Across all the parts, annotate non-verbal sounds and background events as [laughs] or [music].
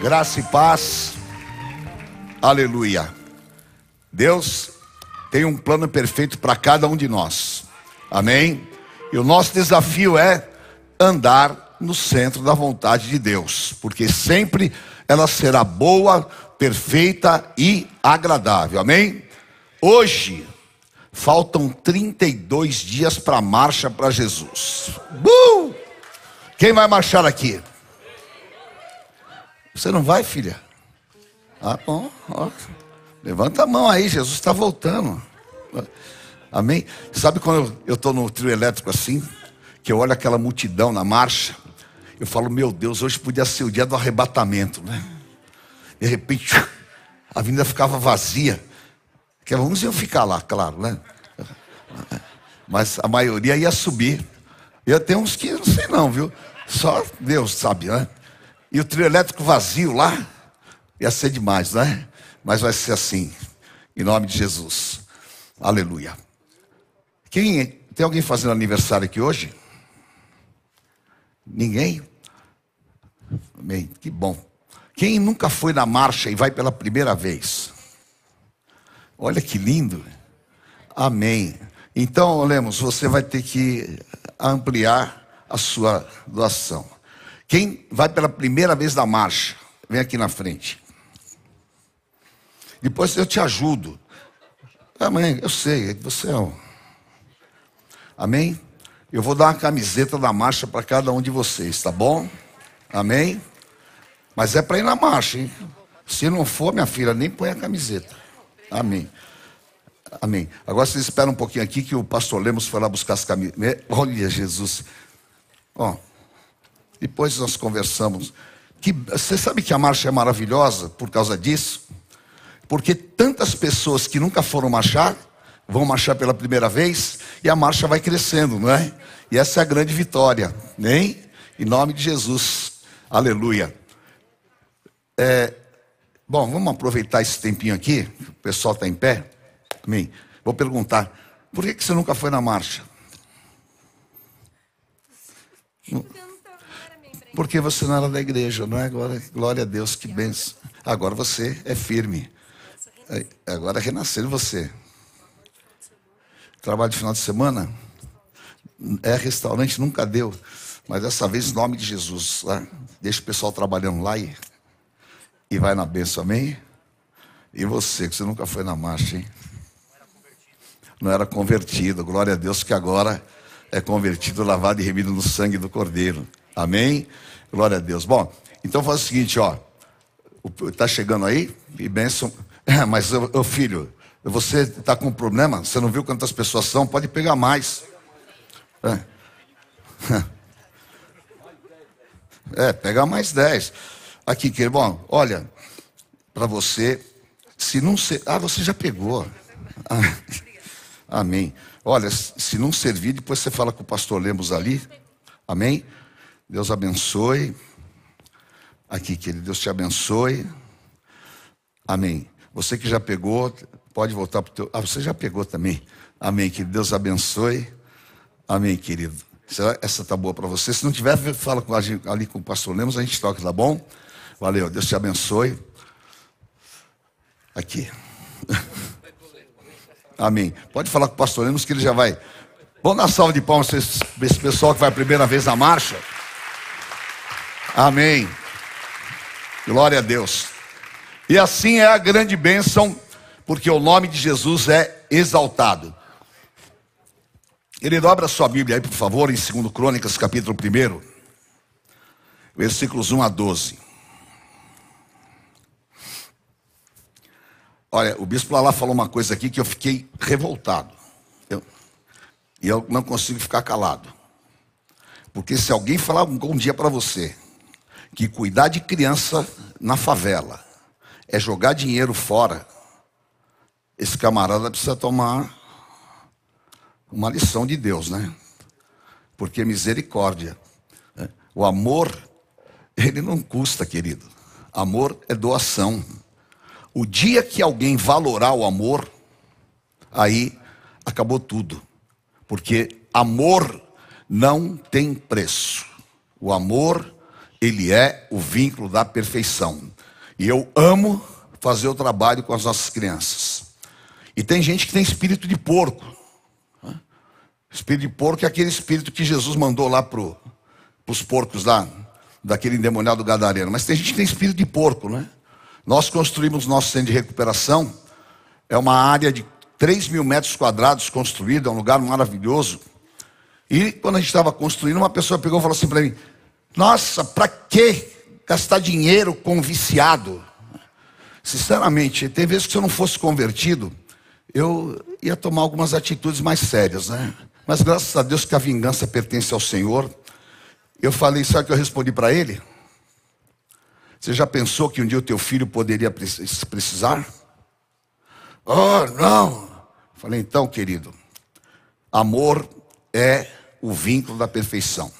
Graça e paz. Aleluia. Deus tem um plano perfeito para cada um de nós. Amém? E o nosso desafio é andar no centro da vontade de Deus, porque sempre ela será boa, perfeita e agradável. Amém? Hoje faltam 32 dias para a marcha para Jesus. Uh! Quem vai marchar aqui? Você não vai, filha? Ah, bom. Ó. Levanta a mão aí, Jesus está voltando. Amém? Sabe quando eu estou no trio elétrico assim, que eu olho aquela multidão na marcha, eu falo, meu Deus, hoje podia ser o dia do arrebatamento, né? De repente, a avenida ficava vazia. Que uns iam ficar lá, claro, né? Mas a maioria ia subir. Eu tenho uns que não sei não, viu? Só Deus sabe, né? E o trio elétrico vazio lá, ia ser demais, né? Mas vai ser assim, em nome de Jesus. Aleluia. Quem tem alguém fazendo aniversário aqui hoje? Ninguém? Amém. Que bom. Quem nunca foi na marcha e vai pela primeira vez? Olha que lindo. Amém. Então, Lemos, você vai ter que ampliar a sua doação. Quem vai pela primeira vez na marcha, vem aqui na frente. Depois eu te ajudo. Amém, eu sei, você é um. Amém? Eu vou dar uma camiseta da marcha para cada um de vocês, tá bom? Amém? Mas é para ir na marcha, hein? Se não for, minha filha, nem põe a camiseta. Amém. Amém. Agora vocês esperam um pouquinho aqui que o pastor Lemos foi lá buscar as camisetas. Olha, Jesus. Ó. Depois nós conversamos. Que, você sabe que a marcha é maravilhosa por causa disso? Porque tantas pessoas que nunca foram marchar, vão marchar pela primeira vez, e a marcha vai crescendo, não é? E essa é a grande vitória, nem? Em nome de Jesus. Aleluia. É, bom, vamos aproveitar esse tempinho aqui, o pessoal está em pé. Amém. Vou perguntar, por que, que você nunca foi na marcha? Porque você não era da igreja, não é? Agora, glória a Deus, que benção. Agora você é firme. Agora é renascer você. Trabalho de final de semana. É restaurante, nunca deu. Mas dessa vez, em nome de Jesus. Tá? Deixa o pessoal trabalhando lá e, e vai na benção, amém? E você, que você nunca foi na marcha, hein? Não era convertido. Glória a Deus que agora é convertido, lavado e remido no sangue do Cordeiro. Amém? Glória a Deus. Bom, então faz o seguinte, ó. Está chegando aí? E benção. É, mas, ô filho, você está com um problema? Você não viu quantas pessoas são? Pode pegar mais. É, [laughs] é pega mais dez. Aqui, querido. Bom, olha, para você, se não ser. Ah, você já pegou. Ah, [laughs] amém. Olha, se não servir, depois você fala com o pastor Lemos ali. Amém? Deus abençoe. Aqui, querido, Deus te abençoe. Amém. Você que já pegou, pode voltar para o teu. Ah, você já pegou também. Amém, querido. Deus abençoe. Amém, querido. Essa tá boa para você. Se não tiver, fala com a gente, ali com o pastor Lemos, a gente toca, tá bom? Valeu, Deus te abençoe. Aqui. [laughs] Amém. Pode falar com o pastor Lemos que ele já vai. Vamos dar salva de palmas para esse pessoal que vai a primeira vez na marcha. Amém. Glória a Deus. E assim é a grande bênção, porque o nome de Jesus é exaltado. Ele dobra sua Bíblia aí, por favor, em 2 Crônicas, capítulo 1, versículos 1 a 12. Olha, o bispo lá falou uma coisa aqui que eu fiquei revoltado. Eu, e eu não consigo ficar calado. Porque se alguém falar um dia para você, que cuidar de criança na favela é jogar dinheiro fora, esse camarada precisa tomar uma lição de Deus, né? Porque misericórdia, né? o amor, ele não custa, querido. Amor é doação. O dia que alguém valorar o amor, aí acabou tudo. Porque amor não tem preço. O amor ele é o vínculo da perfeição. E eu amo fazer o trabalho com as nossas crianças. E tem gente que tem espírito de porco. Espírito de porco é aquele espírito que Jesus mandou lá para os porcos lá, daquele endemoniado gadareno. Mas tem gente que tem espírito de porco, né? Nós construímos nosso centro de recuperação. É uma área de 3 mil metros quadrados construída, é um lugar maravilhoso. E quando a gente estava construindo, uma pessoa pegou e falou assim para mim: Nossa, para que gastar dinheiro com viciado? Sinceramente, tem vezes que se eu não fosse convertido, eu ia tomar algumas atitudes mais sérias, né? Mas graças a Deus que a vingança pertence ao Senhor. Eu falei, sabe o que eu respondi para ele? Você já pensou que um dia o teu filho poderia precisar? Oh, não. Falei, então, querido, amor é o vínculo da perfeição.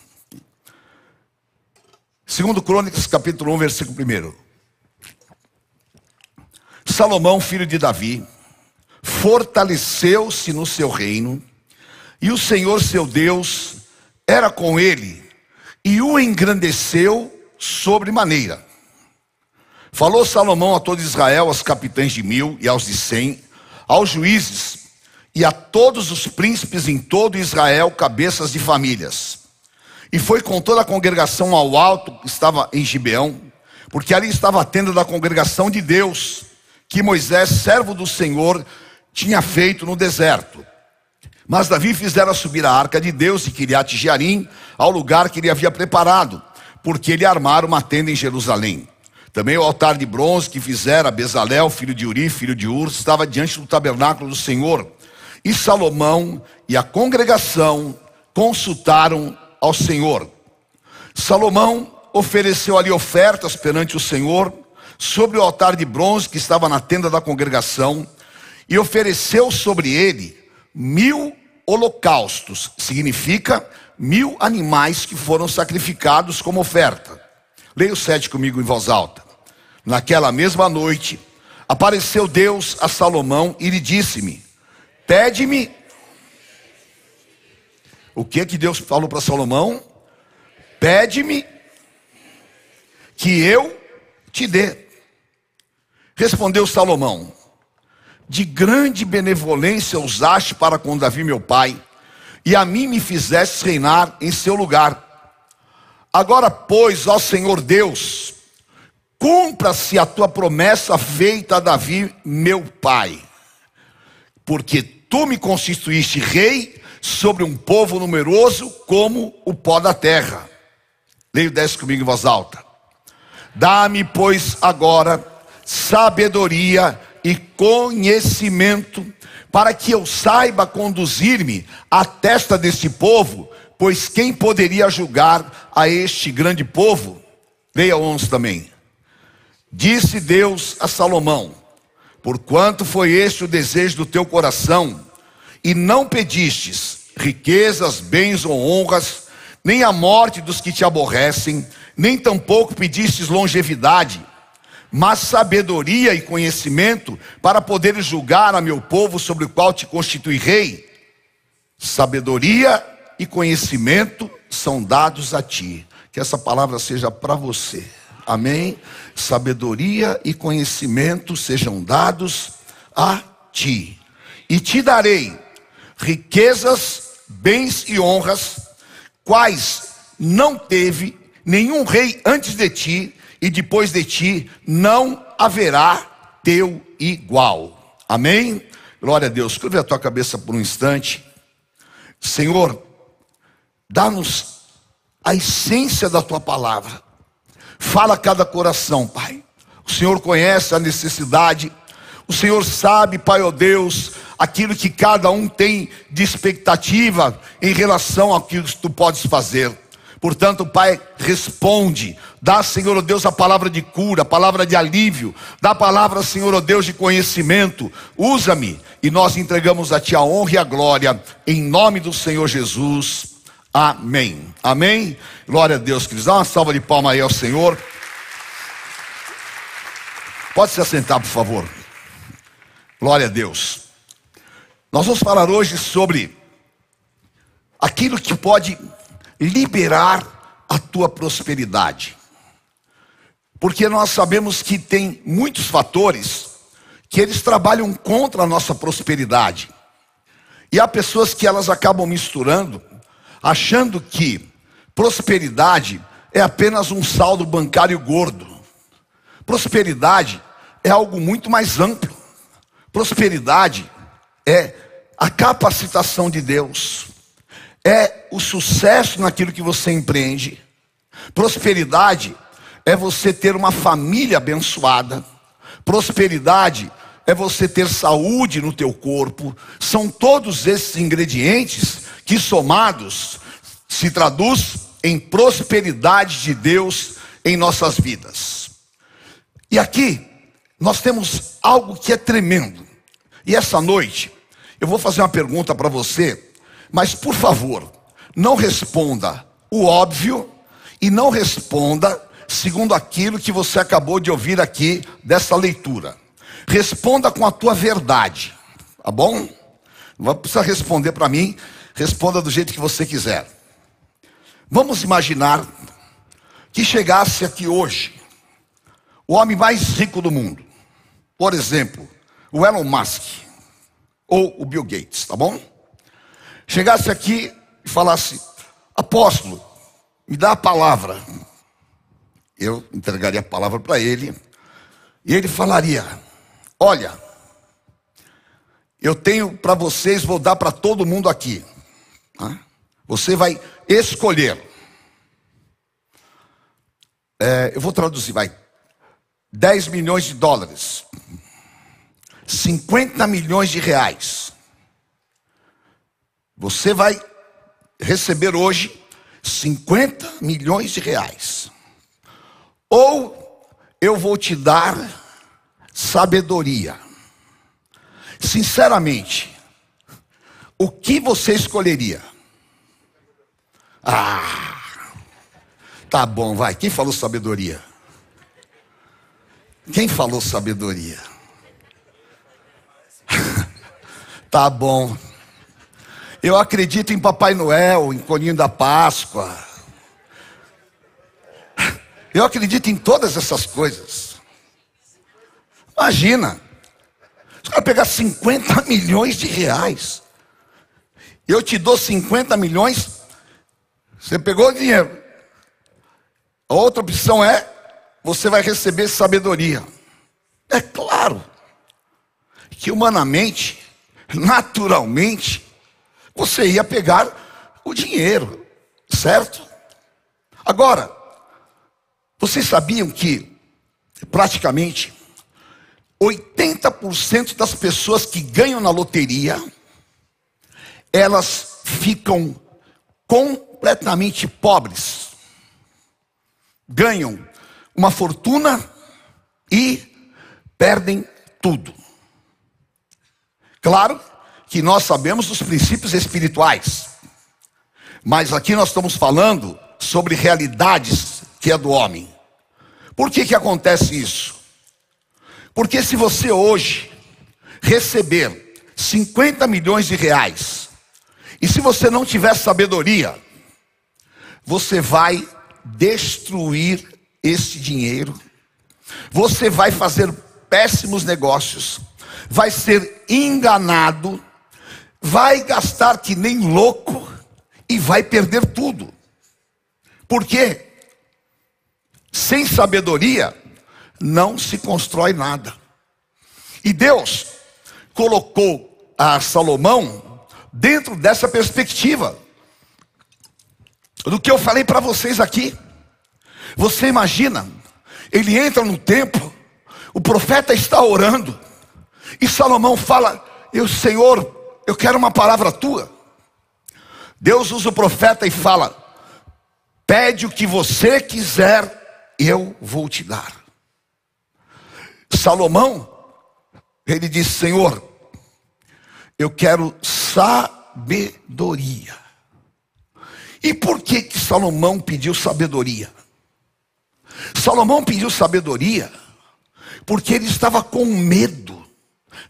Segundo Crônicas, capítulo 1, versículo 1. Salomão, filho de Davi, fortaleceu-se no seu reino, e o Senhor seu Deus era com ele, e o engrandeceu sobremaneira. Falou Salomão a todo Israel, aos capitães de mil e aos de cem, aos juízes e a todos os príncipes em todo Israel, cabeças de famílias. E foi com toda a congregação ao alto que estava em Gibeão, porque ali estava a tenda da congregação de Deus, que Moisés, servo do Senhor, tinha feito no deserto. Mas Davi fizera subir a arca de Deus e Kiriat Jearim ao lugar que ele havia preparado, porque ele armara uma tenda em Jerusalém. Também o altar de bronze que fizera Bezalel, filho de Uri, filho de Ur, estava diante do tabernáculo do Senhor. E Salomão e a congregação consultaram ao Senhor. Salomão ofereceu ali ofertas perante o Senhor sobre o altar de bronze que estava na tenda da congregação e ofereceu sobre ele mil holocaustos, significa mil animais que foram sacrificados como oferta. Leia o sete comigo em voz alta. Naquela mesma noite, apareceu Deus a Salomão e lhe disse-me: Pede-me. O que que Deus falou para Salomão? Pede-me que eu te dê. Respondeu Salomão: De grande benevolência usaste para com Davi meu pai, e a mim me fizeste reinar em seu lugar. Agora, pois, ó Senhor Deus, cumpra-se a tua promessa feita a Davi, meu pai, porque tu me constituíste rei sobre um povo numeroso como o pó da terra. Leio 10 comigo em voz alta. Dá-me, pois, agora sabedoria e conhecimento, para que eu saiba conduzir-me à testa deste povo, pois quem poderia julgar a este grande povo? Leia 11 também. Disse Deus a Salomão: Porquanto foi este o desejo do teu coração, e não pedistes riquezas, bens ou honras, nem a morte dos que te aborrecem, nem tampouco pedistes longevidade, mas sabedoria e conhecimento para poderes julgar a meu povo sobre o qual te constitui rei. Sabedoria e conhecimento são dados a ti. Que essa palavra seja para você. Amém? Sabedoria e conhecimento sejam dados a ti. E te darei riquezas, bens e honras, quais não teve nenhum rei antes de ti, e depois de ti não haverá teu igual. Amém? Glória a Deus. Curva a tua cabeça por um instante. Senhor, dá-nos a essência da tua palavra. Fala a cada coração, Pai. O Senhor conhece a necessidade. O Senhor sabe, Pai, ó oh Deus, aquilo que cada um tem de expectativa em relação àquilo que tu podes fazer. Portanto, Pai, responde. Dá, Senhor oh Deus, a palavra de cura, a palavra de alívio. Dá a palavra, Senhor oh Deus, de conhecimento. Usa-me e nós entregamos a Ti a honra e a glória, em nome do Senhor Jesus. Amém. Amém. Glória a Deus, queridos. Dá uma salva de palmas aí ao Senhor. Pode se assentar, por favor. Glória a Deus. Nós vamos falar hoje sobre aquilo que pode liberar a tua prosperidade. Porque nós sabemos que tem muitos fatores que eles trabalham contra a nossa prosperidade. E há pessoas que elas acabam misturando, achando que prosperidade é apenas um saldo bancário gordo. Prosperidade é algo muito mais amplo. Prosperidade é a capacitação de Deus, é o sucesso naquilo que você empreende. Prosperidade é você ter uma família abençoada. Prosperidade é você ter saúde no teu corpo. São todos esses ingredientes que somados se traduz em prosperidade de Deus em nossas vidas. E aqui nós temos algo que é tremendo. E essa noite eu vou fazer uma pergunta para você, mas por favor, não responda o óbvio e não responda segundo aquilo que você acabou de ouvir aqui dessa leitura. Responda com a tua verdade, tá bom? Não precisa responder para mim, responda do jeito que você quiser. Vamos imaginar que chegasse aqui hoje o homem mais rico do mundo. Por exemplo, o Elon Musk ou o Bill Gates, tá bom? Chegasse aqui e falasse: Apóstolo, me dá a palavra. Eu entregaria a palavra para ele e ele falaria: Olha, eu tenho para vocês, vou dar para todo mundo aqui. Você vai escolher. É, eu vou traduzir, vai. 10 milhões de dólares. 50 milhões de reais. Você vai receber hoje 50 milhões de reais. Ou eu vou te dar sabedoria. Sinceramente, o que você escolheria? Ah, tá bom, vai. Quem falou sabedoria? Quem falou sabedoria? Tá bom. Eu acredito em Papai Noel, em Coninho da Páscoa. Eu acredito em todas essas coisas. Imagina, os caras pegar 50 milhões de reais. Eu te dou 50 milhões, você pegou o dinheiro. A outra opção é, você vai receber sabedoria. É claro que humanamente, naturalmente, você ia pegar o dinheiro, certo? Agora, vocês sabiam que praticamente 80% das pessoas que ganham na loteria, elas ficam completamente pobres. Ganham uma fortuna e perdem tudo. Claro que nós sabemos os princípios espirituais, mas aqui nós estamos falando sobre realidades que é do homem. Por que que acontece isso? Porque se você hoje receber 50 milhões de reais, e se você não tiver sabedoria, você vai destruir esse dinheiro, você vai fazer péssimos negócios, vai ser enganado, vai gastar que nem louco e vai perder tudo. Por quê? Sem sabedoria, não se constrói nada. E Deus colocou a Salomão dentro dessa perspectiva do que eu falei para vocês aqui. Você imagina, ele entra no templo, o profeta está orando, e Salomão fala: Eu, Senhor, eu quero uma palavra tua. Deus usa o profeta e fala: Pede o que você quiser, eu vou te dar. Salomão, ele disse: Senhor, eu quero sabedoria. E por que que Salomão pediu sabedoria? Salomão pediu sabedoria porque ele estava com medo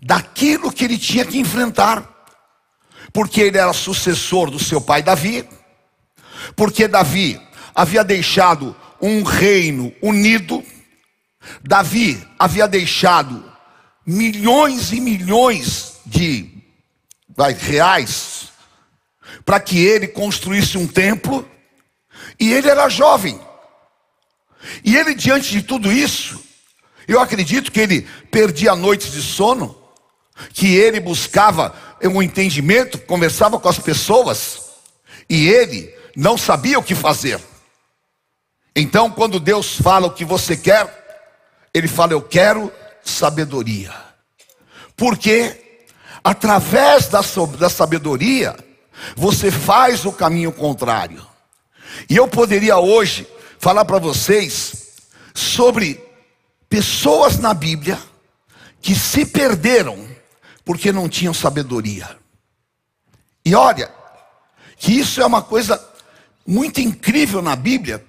daquilo que ele tinha que enfrentar. Porque ele era sucessor do seu pai Davi, porque Davi havia deixado um reino unido, Davi havia deixado milhões e milhões de vai, reais para que ele construísse um templo, e ele era jovem. E ele, diante de tudo isso, eu acredito que ele perdia noites de sono, que ele buscava um entendimento, conversava com as pessoas, e ele não sabia o que fazer. Então, quando Deus fala o que você quer, ele fala: Eu quero sabedoria. Porque, através da, da sabedoria, você faz o caminho contrário. E eu poderia hoje falar para vocês sobre pessoas na Bíblia que se perderam porque não tinham sabedoria. E olha, que isso é uma coisa muito incrível na Bíblia,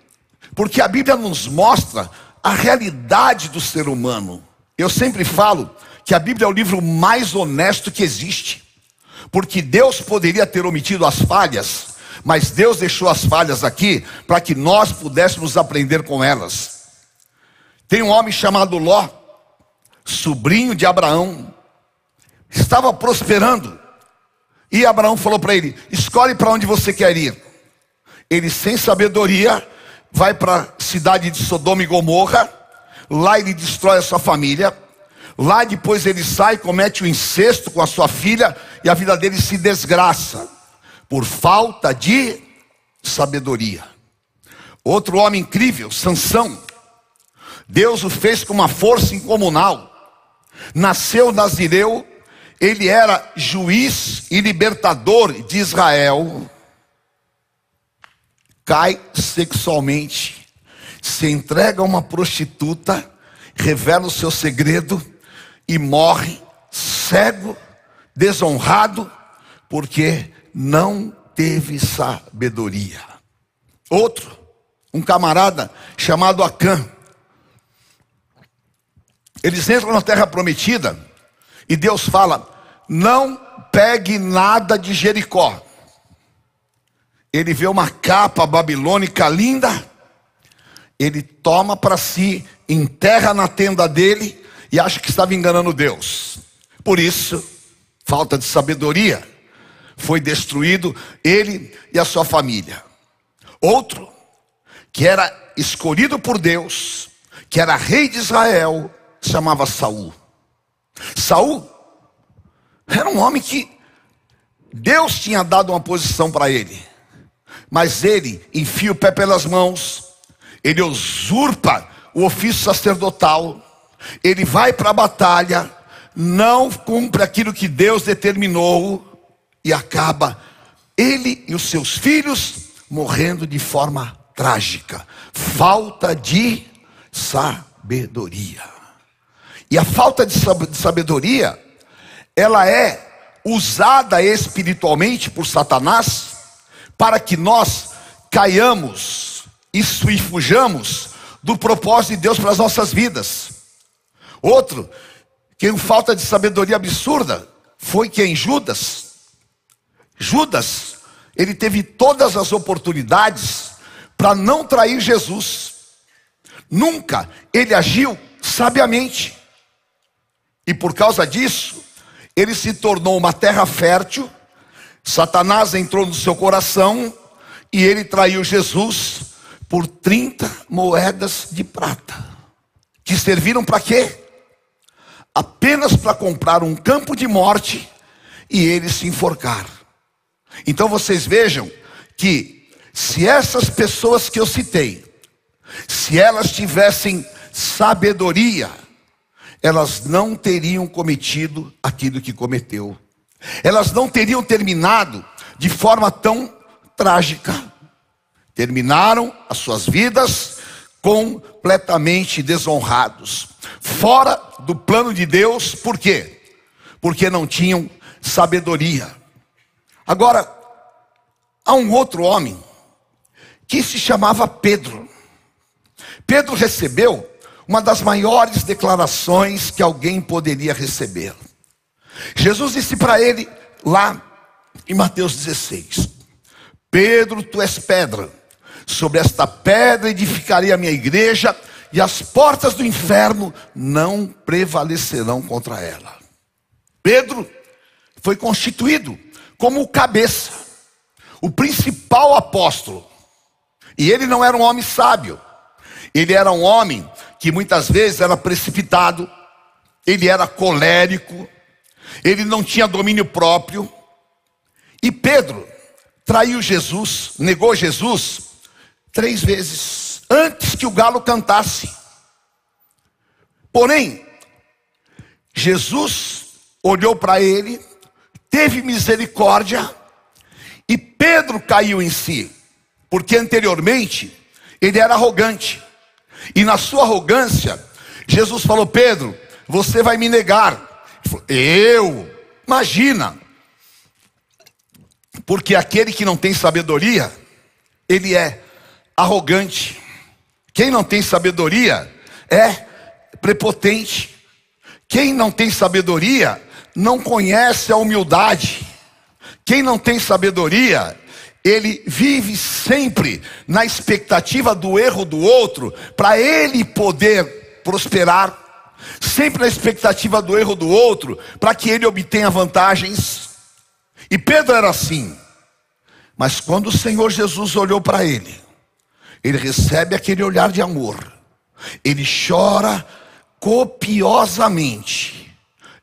porque a Bíblia nos mostra a realidade do ser humano. Eu sempre falo que a Bíblia é o livro mais honesto que existe, porque Deus poderia ter omitido as falhas, mas Deus deixou as falhas aqui para que nós pudéssemos aprender com elas. Tem um homem chamado Ló, sobrinho de Abraão, estava prosperando, e Abraão falou para ele: escolhe para onde você quer ir. Ele, sem sabedoria, vai para a cidade de Sodoma e Gomorra, lá ele destrói a sua família, lá depois ele sai, comete o um incesto com a sua filha, e a vida dele se desgraça, por falta de sabedoria. Outro homem incrível, Sansão, Deus o fez com uma força incomunal, nasceu nazireu, ele era juiz e libertador de Israel, cai sexualmente, se entrega a uma prostituta, revela o seu segredo e morre cego, desonrado, porque não teve sabedoria. Outro, um camarada chamado Acã. Eles entram na terra prometida e Deus fala: não pegue nada de Jericó ele vê uma capa babilônica linda, ele toma para si, enterra na tenda dele e acha que estava enganando Deus. Por isso, falta de sabedoria, foi destruído ele e a sua família. Outro, que era escolhido por Deus, que era rei de Israel, chamava Saul. Saul era um homem que Deus tinha dado uma posição para ele mas ele enfia o pé pelas mãos, ele usurpa o ofício sacerdotal, ele vai para a batalha, não cumpre aquilo que Deus determinou e acaba ele e os seus filhos morrendo de forma trágica. Falta de sabedoria. E a falta de sabedoria, ela é usada espiritualmente por Satanás para que nós caiamos e fujamos do propósito de Deus para as nossas vidas. Outro, que falta de sabedoria absurda, foi quem? Judas. Judas, ele teve todas as oportunidades para não trair Jesus. Nunca ele agiu sabiamente. E por causa disso, ele se tornou uma terra fértil Satanás entrou no seu coração e ele traiu Jesus por 30 moedas de prata, que serviram para quê? Apenas para comprar um campo de morte e ele se enforcar. Então vocês vejam que se essas pessoas que eu citei, se elas tivessem sabedoria, elas não teriam cometido aquilo que cometeu elas não teriam terminado de forma tão trágica. Terminaram as suas vidas completamente desonrados, fora do plano de Deus, por quê? Porque não tinham sabedoria. Agora, há um outro homem que se chamava Pedro. Pedro recebeu uma das maiores declarações que alguém poderia receber. Jesus disse para ele lá em Mateus 16: Pedro, tu és pedra, sobre esta pedra edificarei a minha igreja, e as portas do inferno não prevalecerão contra ela. Pedro foi constituído como o cabeça, o principal apóstolo. E ele não era um homem sábio, ele era um homem que muitas vezes era precipitado, ele era colérico, ele não tinha domínio próprio. E Pedro traiu Jesus, negou Jesus três vezes antes que o galo cantasse. Porém, Jesus olhou para ele, teve misericórdia e Pedro caiu em si, porque anteriormente ele era arrogante. E na sua arrogância, Jesus falou: Pedro, você vai me negar. Eu, imagina, porque aquele que não tem sabedoria, ele é arrogante. Quem não tem sabedoria é prepotente. Quem não tem sabedoria não conhece a humildade. Quem não tem sabedoria, ele vive sempre na expectativa do erro do outro, para ele poder prosperar, sempre na expectativa do erro do outro, para que ele obtenha vantagens. E Pedro era assim. Mas quando o Senhor Jesus olhou para ele, ele recebe aquele olhar de amor, ele chora copiosamente,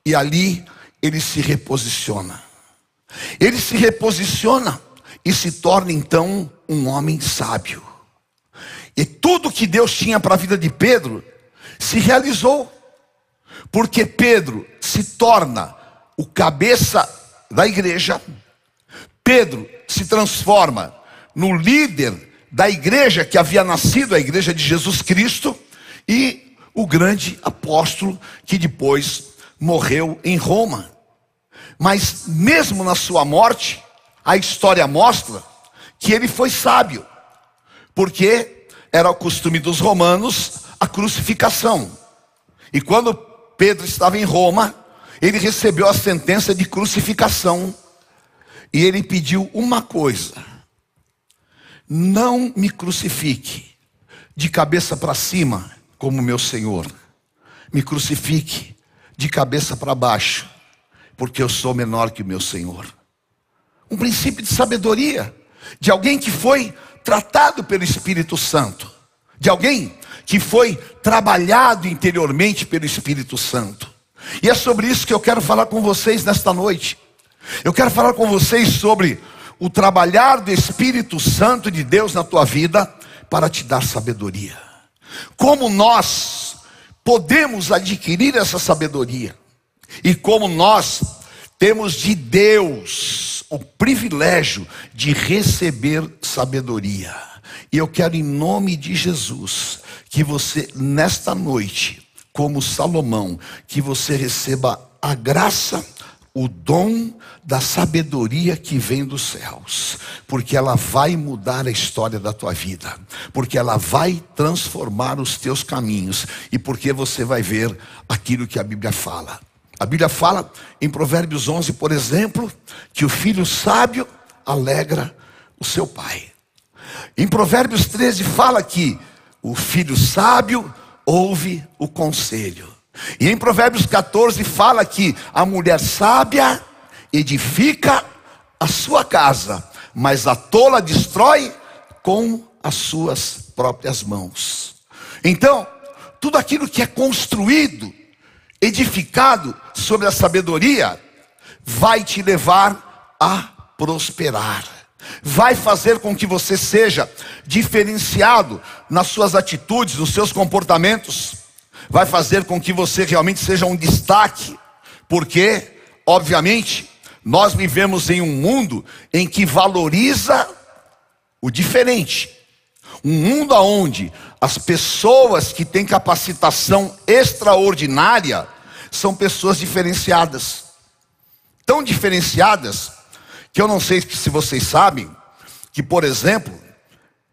e ali ele se reposiciona. Ele se reposiciona e se torna então um homem sábio. E tudo que Deus tinha para a vida de Pedro se realizou, porque Pedro se torna o cabeça da igreja, Pedro se transforma no líder da igreja que havia nascido, a igreja de Jesus Cristo, e o grande apóstolo que depois morreu em Roma. Mas mesmo na sua morte, a história mostra que ele foi sábio, porque era o costume dos romanos a crucificação. E quando Pedro estava em Roma, ele recebeu a sentença de crucificação. E ele pediu uma coisa: não me crucifique de cabeça para cima, como meu Senhor, me crucifique de cabeça para baixo, porque eu sou menor que o meu Senhor. Um princípio de sabedoria, de alguém que foi tratado pelo Espírito Santo, de alguém que foi trabalhado interiormente pelo Espírito Santo. E é sobre isso que eu quero falar com vocês nesta noite. Eu quero falar com vocês sobre o trabalhar do Espírito Santo de Deus na tua vida para te dar sabedoria. Como nós podemos adquirir essa sabedoria. E como nós temos de Deus o privilégio de receber sabedoria. E eu quero, em nome de Jesus, que você, nesta noite, como Salomão, que você receba a graça o dom da sabedoria que vem dos céus, porque ela vai mudar a história da tua vida, porque ela vai transformar os teus caminhos e porque você vai ver aquilo que a Bíblia fala. A Bíblia fala em Provérbios 11, por exemplo, que o filho sábio alegra o seu pai. Em Provérbios 13 fala que o filho sábio ouve o conselho. E em Provérbios 14 fala que a mulher sábia edifica a sua casa, mas a tola destrói com as suas próprias mãos. Então, tudo aquilo que é construído, edificado sobre a sabedoria, vai te levar a prosperar. Vai fazer com que você seja diferenciado nas suas atitudes, nos seus comportamentos vai fazer com que você realmente seja um destaque, porque, obviamente, nós vivemos em um mundo em que valoriza o diferente. Um mundo onde as pessoas que têm capacitação extraordinária são pessoas diferenciadas. Tão diferenciadas que eu não sei se vocês sabem que, por exemplo,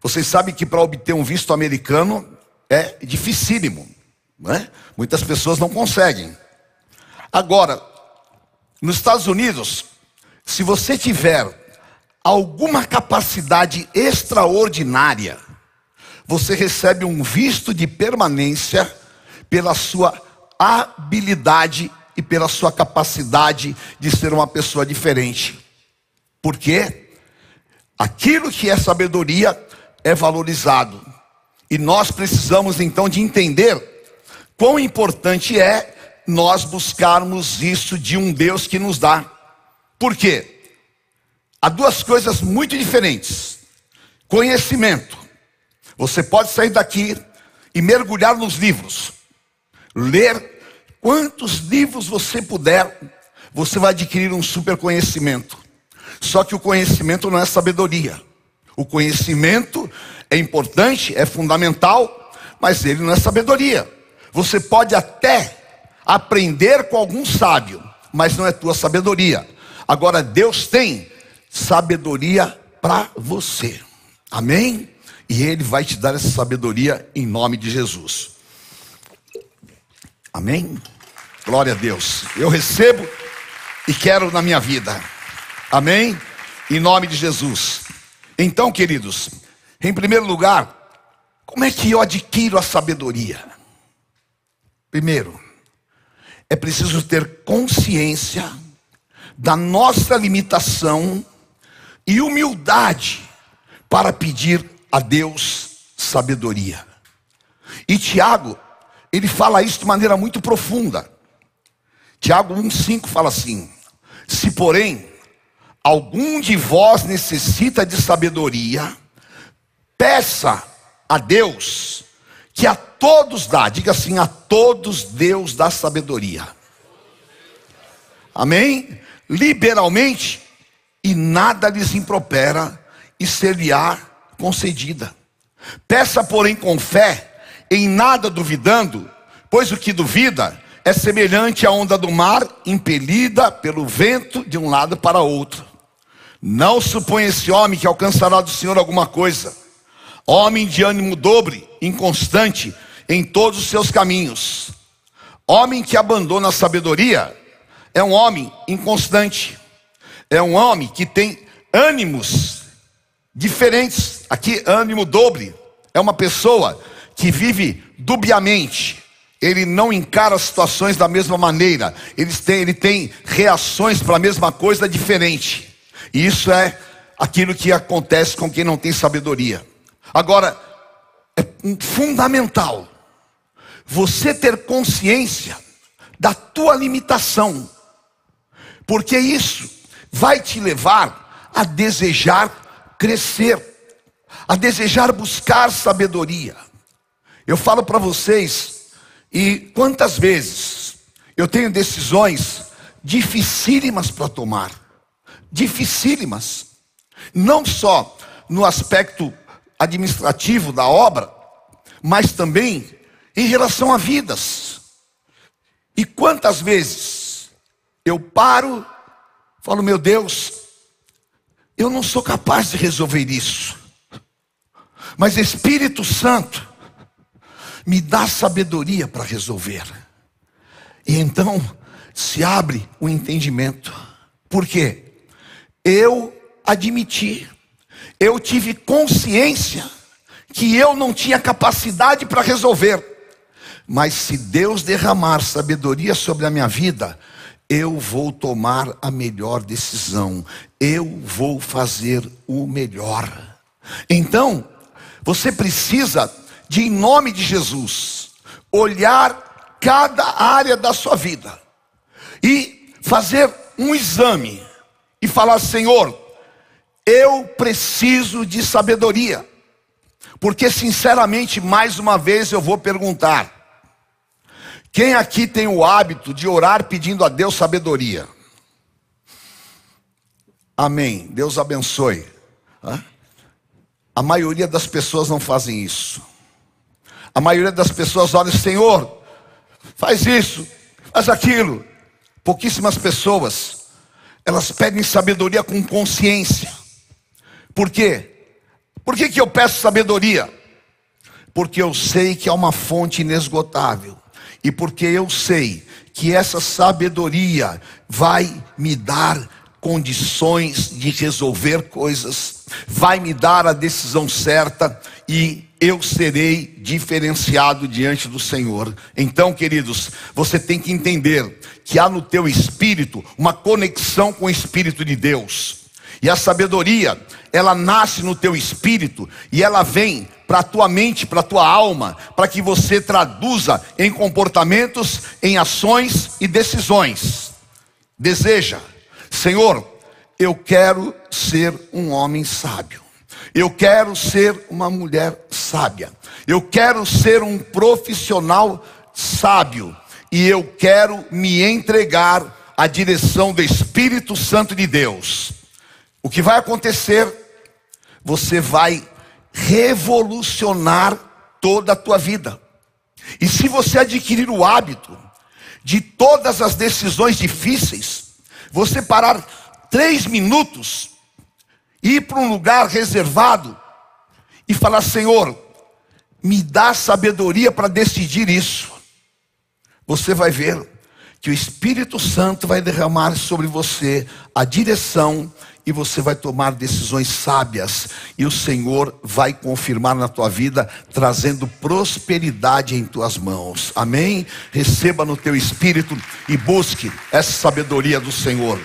vocês sabem que para obter um visto americano é dificílimo. É? Muitas pessoas não conseguem. Agora, nos Estados Unidos, se você tiver alguma capacidade extraordinária, você recebe um visto de permanência pela sua habilidade e pela sua capacidade de ser uma pessoa diferente. Porque aquilo que é sabedoria é valorizado. E nós precisamos então de entender quão importante é nós buscarmos isso de um Deus que nos dá. Por quê? Há duas coisas muito diferentes. Conhecimento. Você pode sair daqui e mergulhar nos livros, ler quantos livros você puder, você vai adquirir um super conhecimento. Só que o conhecimento não é sabedoria. O conhecimento é importante, é fundamental, mas ele não é sabedoria. Você pode até aprender com algum sábio, mas não é tua sabedoria. Agora Deus tem sabedoria para você. Amém? E Ele vai te dar essa sabedoria em nome de Jesus. Amém? Glória a Deus. Eu recebo e quero na minha vida. Amém? Em nome de Jesus. Então, queridos, em primeiro lugar, como é que eu adquiro a sabedoria? Primeiro, é preciso ter consciência da nossa limitação e humildade para pedir a Deus sabedoria. E Tiago, ele fala isso de maneira muito profunda. Tiago 1,5 fala assim: Se porém algum de vós necessita de sabedoria, peça a Deus, que a todos dá, diga assim: a todos Deus dá sabedoria. Amém? Liberalmente, e nada lhes impropera, e ser-lhe-á concedida. Peça, porém, com fé, em nada duvidando, pois o que duvida é semelhante à onda do mar, impelida pelo vento de um lado para outro. Não supõe esse homem que alcançará do Senhor alguma coisa. Homem de ânimo dobre, inconstante em todos os seus caminhos. Homem que abandona a sabedoria é um homem inconstante. É um homem que tem ânimos diferentes. Aqui, ânimo dobre. É uma pessoa que vive dubiamente. Ele não encara as situações da mesma maneira. Ele tem, ele tem reações para a mesma coisa diferente. E isso é aquilo que acontece com quem não tem sabedoria. Agora, é fundamental você ter consciência da tua limitação. Porque isso vai te levar a desejar crescer, a desejar buscar sabedoria. Eu falo para vocês, e quantas vezes eu tenho decisões dificílimas para tomar, dificílimas, não só no aspecto administrativo da obra, mas também em relação a vidas. E quantas vezes eu paro, falo, meu Deus, eu não sou capaz de resolver isso. Mas Espírito Santo me dá sabedoria para resolver. E então se abre o entendimento. Por quê? Eu admiti, eu tive consciência que eu não tinha capacidade para resolver. Mas se Deus derramar sabedoria sobre a minha vida, eu vou tomar a melhor decisão, eu vou fazer o melhor. Então, você precisa de, em nome de Jesus, olhar cada área da sua vida e fazer um exame e falar: Senhor, eu preciso de sabedoria, porque, sinceramente, mais uma vez eu vou perguntar: quem aqui tem o hábito de orar pedindo a Deus sabedoria? Amém. Deus abençoe. A maioria das pessoas não fazem isso. A maioria das pessoas olha, Senhor, faz isso, faz aquilo. Pouquíssimas pessoas, elas pedem sabedoria com consciência. Por quê? Por que, que eu peço sabedoria? Porque eu sei que é uma fonte inesgotável e porque eu sei que essa sabedoria vai me dar condições de resolver coisas, vai me dar a decisão certa e eu serei diferenciado diante do Senhor. Então, queridos, você tem que entender que há no teu espírito uma conexão com o espírito de Deus. E a sabedoria, ela nasce no teu espírito e ela vem para a tua mente, para a tua alma, para que você traduza em comportamentos, em ações e decisões. Deseja, Senhor, eu quero ser um homem sábio. Eu quero ser uma mulher sábia. Eu quero ser um profissional sábio. E eu quero me entregar à direção do Espírito Santo de Deus. O que vai acontecer? Você vai revolucionar toda a tua vida. E se você adquirir o hábito de todas as decisões difíceis, você parar três minutos, ir para um lugar reservado e falar: Senhor, me dá sabedoria para decidir isso. Você vai ver que o Espírito Santo vai derramar sobre você a direção e você vai tomar decisões sábias e o Senhor vai confirmar na tua vida trazendo prosperidade em tuas mãos. Amém? Receba no teu espírito e busque essa sabedoria do Senhor.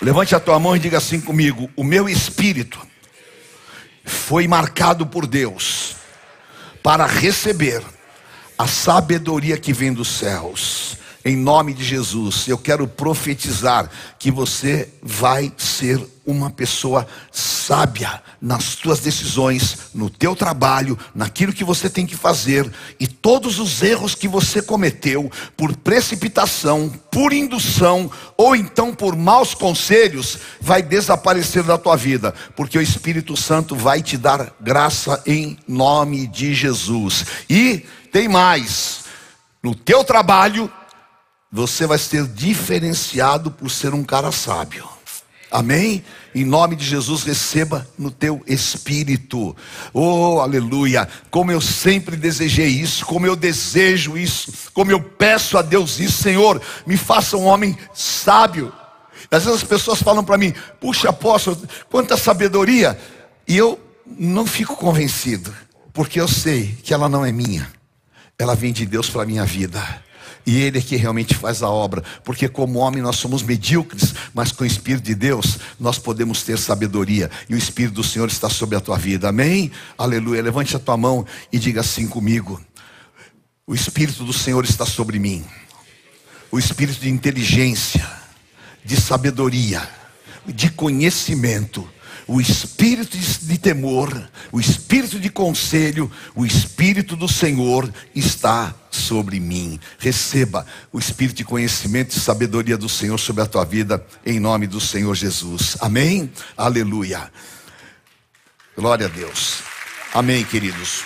Levante a tua mão e diga assim comigo: O meu espírito foi marcado por Deus para receber a sabedoria que vem dos céus. Em nome de Jesus, eu quero profetizar que você vai ser uma pessoa sábia nas tuas decisões, no teu trabalho, naquilo que você tem que fazer, e todos os erros que você cometeu por precipitação, por indução ou então por maus conselhos, vai desaparecer da tua vida, porque o Espírito Santo vai te dar graça em nome de Jesus. E tem mais, no teu trabalho você vai ser diferenciado por ser um cara sábio. Amém? Em nome de Jesus, receba no teu espírito. Oh, aleluia! Como eu sempre desejei isso, como eu desejo isso, como eu peço a Deus isso, Senhor, me faça um homem sábio. Às vezes as pessoas falam para mim: puxa, apóstolo, quanta sabedoria. E eu não fico convencido, porque eu sei que ela não é minha, ela vem de Deus para minha vida. E Ele é que realmente faz a obra, porque como homem nós somos medíocres, mas com o Espírito de Deus nós podemos ter sabedoria, e o Espírito do Senhor está sobre a tua vida, amém? Aleluia. Levante a tua mão e diga assim comigo: O Espírito do Senhor está sobre mim, o Espírito de inteligência, de sabedoria, de conhecimento o espírito de temor, o espírito de conselho, o espírito do Senhor está sobre mim. Receba o espírito de conhecimento e sabedoria do Senhor sobre a tua vida, em nome do Senhor Jesus. Amém? Aleluia. Glória a Deus. Amém, queridos.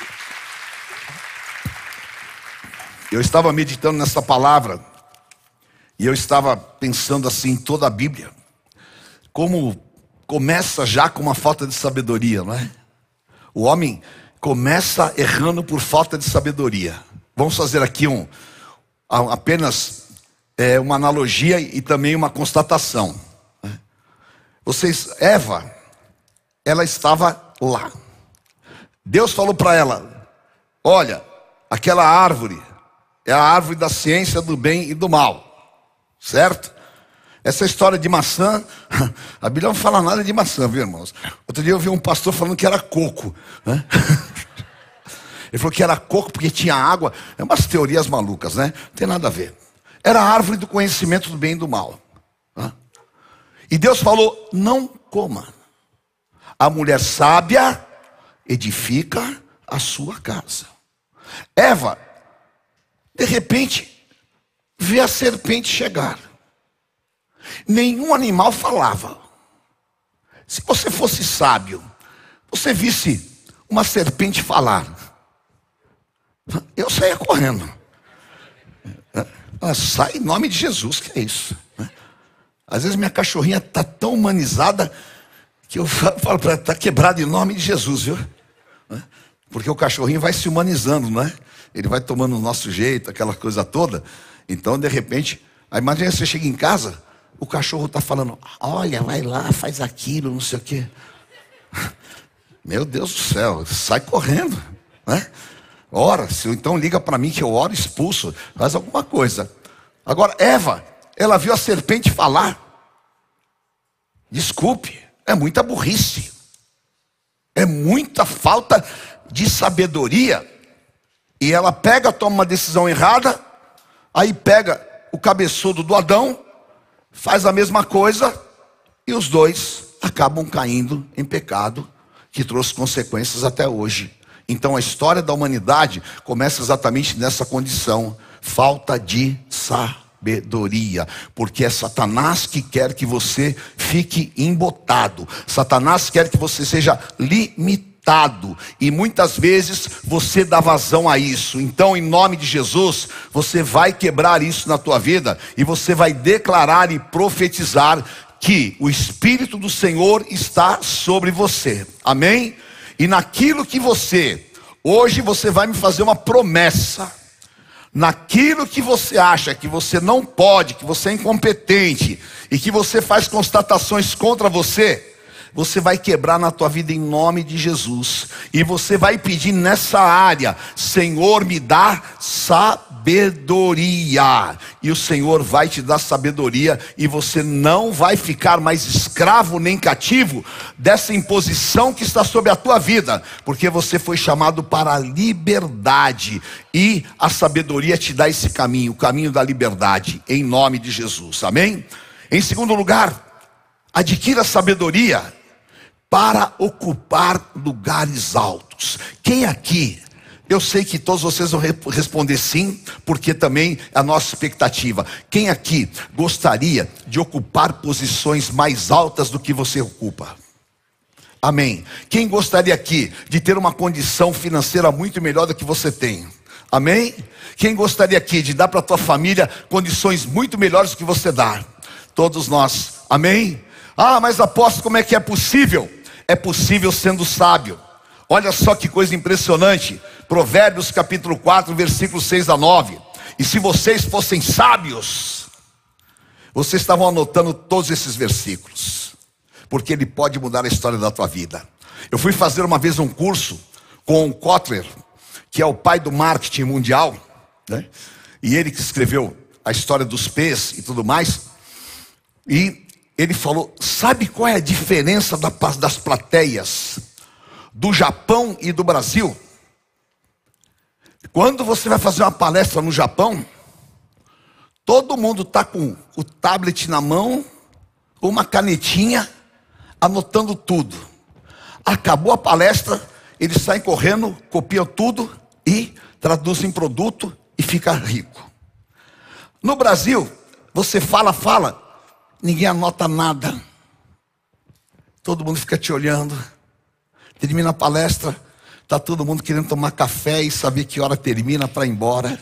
Eu estava meditando nessa palavra e eu estava pensando assim em toda a Bíblia. Como começa já com uma falta de sabedoria, não é? O homem começa errando por falta de sabedoria. Vamos fazer aqui um apenas é, uma analogia e também uma constatação. Vocês, Eva, ela estava lá. Deus falou para ela: Olha, aquela árvore é a árvore da ciência do bem e do mal, certo? Essa história de maçã, [laughs] a Bíblia não fala nada de maçã, viu, irmãos? Outro dia eu vi um pastor falando que era coco. Né? [laughs] Ele falou que era coco porque tinha água. É umas teorias malucas, né? Não tem nada a ver. Era a árvore do conhecimento do bem e do mal. Né? E Deus falou: não coma. A mulher sábia edifica a sua casa. Eva, de repente, vê a serpente chegar. Nenhum animal falava. Se você fosse sábio, você visse uma serpente falar, eu saía correndo. Ela sai em nome de Jesus, que é isso. Às vezes minha cachorrinha está tão humanizada que eu [laughs] falo para ela, está quebrada em nome de Jesus, viu? Porque o cachorrinho vai se humanizando, não é? Ele vai tomando o nosso jeito, aquela coisa toda. Então, de repente, aí imagina você chega em casa, o cachorro está falando, olha, vai lá, faz aquilo, não sei o quê. [laughs] Meu Deus do céu, sai correndo, né? Ora, se então liga para mim que eu oro, expulso, faz alguma coisa. Agora, Eva, ela viu a serpente falar. Desculpe, é muita burrice. É muita falta de sabedoria. E ela pega, toma uma decisão errada, aí pega o cabeçudo do Adão, faz a mesma coisa, e os dois acabam caindo em pecado, que trouxe consequências até hoje. Então a história da humanidade começa exatamente nessa condição: falta de sabedoria, porque é Satanás que quer que você fique embotado, Satanás quer que você seja limitado e muitas vezes você dá vazão a isso. Então, em nome de Jesus, você vai quebrar isso na tua vida e você vai declarar e profetizar que o espírito do Senhor está sobre você. Amém? E naquilo que você hoje você vai me fazer uma promessa. Naquilo que você acha que você não pode, que você é incompetente e que você faz constatações contra você, você vai quebrar na tua vida em nome de Jesus. E você vai pedir nessa área: Senhor, me dá sabedoria. E o Senhor vai te dar sabedoria. E você não vai ficar mais escravo nem cativo dessa imposição que está sobre a tua vida, porque você foi chamado para a liberdade. E a sabedoria te dá esse caminho, o caminho da liberdade, em nome de Jesus. Amém? Em segundo lugar, adquira sabedoria para ocupar lugares altos. Quem aqui? Eu sei que todos vocês vão responder sim, porque também é a nossa expectativa. Quem aqui gostaria de ocupar posições mais altas do que você ocupa? Amém. Quem gostaria aqui de ter uma condição financeira muito melhor do que você tem? Amém? Quem gostaria aqui de dar para a tua família condições muito melhores do que você dá? Todos nós. Amém? Ah, mas aposto como é que é possível? É possível sendo sábio. Olha só que coisa impressionante. Provérbios capítulo 4, versículos 6 a 9. E se vocês fossem sábios, vocês estavam anotando todos esses versículos, porque ele pode mudar a história da tua vida. Eu fui fazer uma vez um curso com o Kotler, que é o pai do marketing mundial, né? e ele que escreveu a história dos P's e tudo mais. E ele falou: sabe qual é a diferença das plateias do Japão e do Brasil? Quando você vai fazer uma palestra no Japão, todo mundo está com o tablet na mão, uma canetinha, anotando tudo. Acabou a palestra, eles saem correndo, copiam tudo e traduzem em produto e fica rico. No Brasil, você fala, fala, ninguém anota nada. Todo mundo fica te olhando. Termina a palestra, está todo mundo querendo tomar café e saber que hora termina para ir embora.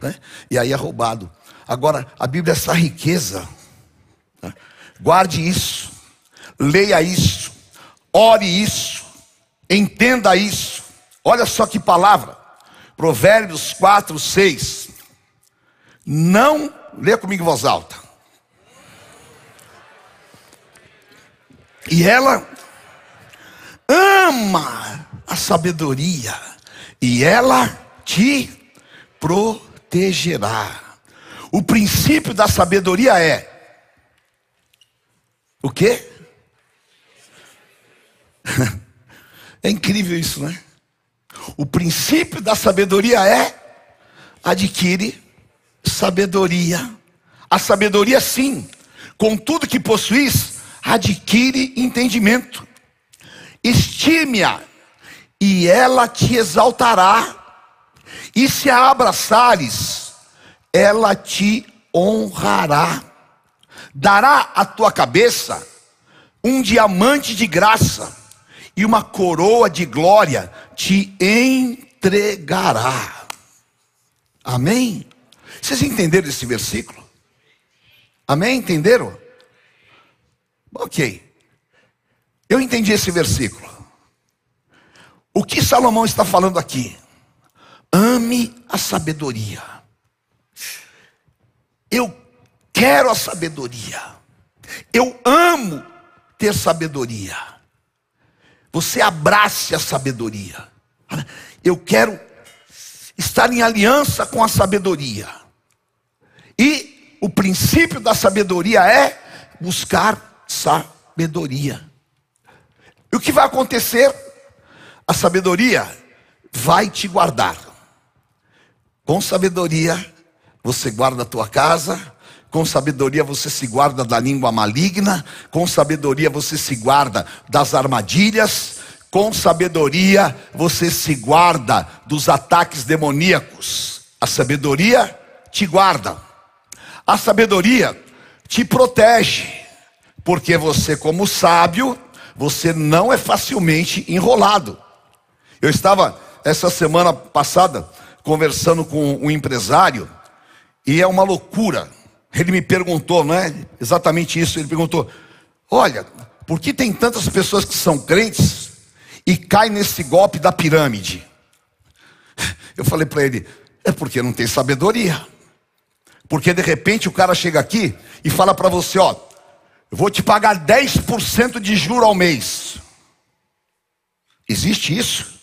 Né? E aí é roubado. Agora, a Bíblia é essa riqueza. Né? Guarde isso, leia isso, ore isso, entenda isso. Olha só que palavra. Provérbios 4, 6. Não, lê comigo em voz alta. E ela ama a sabedoria, e ela te protegerá. O princípio da sabedoria é o quê? [laughs] É incrível isso, né? O princípio da sabedoria é adquire sabedoria. A sabedoria sim, com tudo que possuis, adquire entendimento. Estime-a, e ela te exaltará. E se a abraçares, ela te honrará. Dará à tua cabeça um diamante de graça, e uma coroa de glória te entregará. Amém? Vocês entenderam esse versículo? Amém? Entenderam? Ok. Eu entendi esse versículo. O que Salomão está falando aqui? Ame a sabedoria. Eu quero a sabedoria. Eu amo ter sabedoria. você abrace a sabedoria. Eu quero estar em aliança com a sabedoria. E o princípio da sabedoria é buscar sabedoria. E o que vai acontecer? A sabedoria vai te guardar. Com sabedoria, você guarda a tua casa, com sabedoria você se guarda da língua maligna, com sabedoria você se guarda das armadilhas, com sabedoria você se guarda dos ataques demoníacos. A sabedoria te guarda. A sabedoria te protege, porque você, como sábio, você não é facilmente enrolado. Eu estava essa semana passada conversando com um empresário e é uma loucura. Ele me perguntou, não é exatamente isso? Ele perguntou: Olha, por que tem tantas pessoas que são crentes e caem nesse golpe da pirâmide? [laughs] Eu falei para ele: É porque não tem sabedoria. Porque de repente o cara chega aqui e fala para você: Ó, vou te pagar 10% de juro ao mês. Existe isso?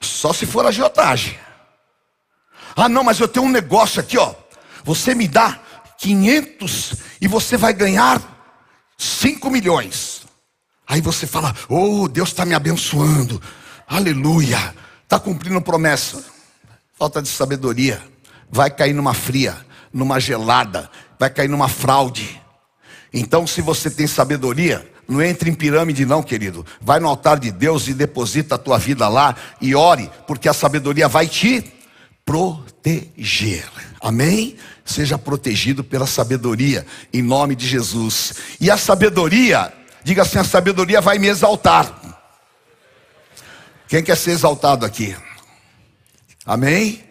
Só se for agiotagem. Ah, não, mas eu tenho um negócio aqui, ó. Você me dá 500 e você vai ganhar 5 milhões. Aí você fala: Oh, Deus está me abençoando. Aleluia. Está cumprindo promessa. Falta de sabedoria. Vai cair numa fria, numa gelada, vai cair numa fraude. Então, se você tem sabedoria, não entre em pirâmide, não, querido. Vai no altar de Deus e deposita a tua vida lá e ore, porque a sabedoria vai te proteger. Amém? Seja protegido pela sabedoria, em nome de Jesus. E a sabedoria, diga assim: a sabedoria vai me exaltar. Quem quer ser exaltado aqui? Amém?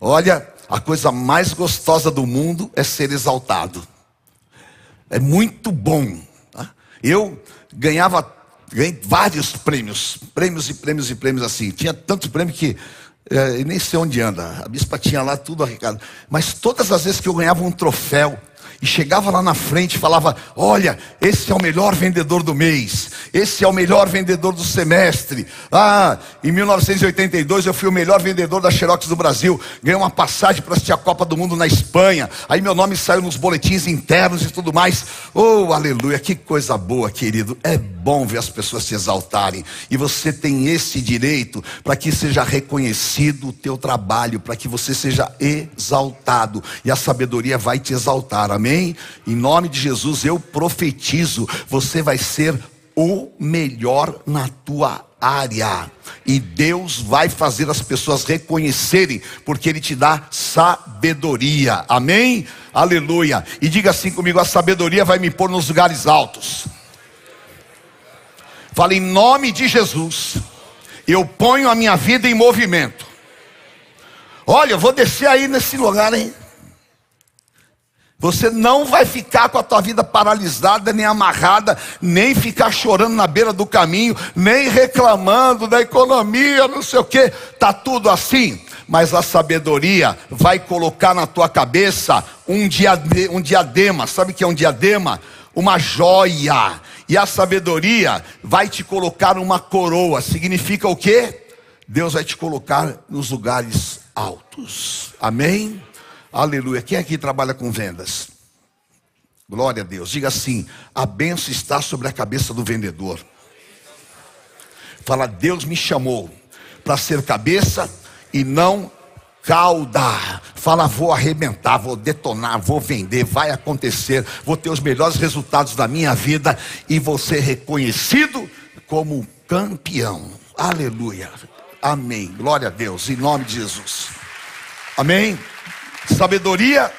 Olha, a coisa mais gostosa do mundo é ser exaltado. É muito bom. Tá? Eu ganhava ganhei vários prêmios, prêmios e prêmios e prêmios assim. Tinha tantos prêmios que é, nem sei onde anda. A bispa tinha lá tudo arrecado. Mas todas as vezes que eu ganhava um troféu, e chegava lá na frente e falava: Olha, esse é o melhor vendedor do mês, esse é o melhor vendedor do semestre. Ah, em 1982 eu fui o melhor vendedor da Xerox do Brasil, ganhei uma passagem para assistir a Copa do Mundo na Espanha. Aí meu nome saiu nos boletins internos e tudo mais. Oh, aleluia, que coisa boa, querido. É bom ver as pessoas se exaltarem, e você tem esse direito para que seja reconhecido o teu trabalho, para que você seja exaltado, e a sabedoria vai te exaltar. Amém. Amém? Em nome de Jesus eu profetizo, você vai ser o melhor na tua área. E Deus vai fazer as pessoas reconhecerem, porque Ele te dá sabedoria. Amém? Aleluia. E diga assim comigo: a sabedoria vai me pôr nos lugares altos. Fala em nome de Jesus. Eu ponho a minha vida em movimento. Olha, eu vou descer aí nesse lugar, hein? Você não vai ficar com a tua vida paralisada, nem amarrada, nem ficar chorando na beira do caminho, nem reclamando da economia, não sei o que. Tá tudo assim. Mas a sabedoria vai colocar na tua cabeça um, diade um diadema. Sabe o que é um diadema? Uma joia. E a sabedoria vai te colocar uma coroa. Significa o quê? Deus vai te colocar nos lugares altos. Amém? Aleluia. Quem aqui trabalha com vendas? Glória a Deus. Diga assim: a benção está sobre a cabeça do vendedor. Fala, Deus me chamou para ser cabeça e não cauda. Fala, vou arrebentar, vou detonar, vou vender, vai acontecer, vou ter os melhores resultados da minha vida e vou ser reconhecido como campeão. Aleluia. Amém. Glória a Deus, em nome de Jesus. Amém. Sabedoria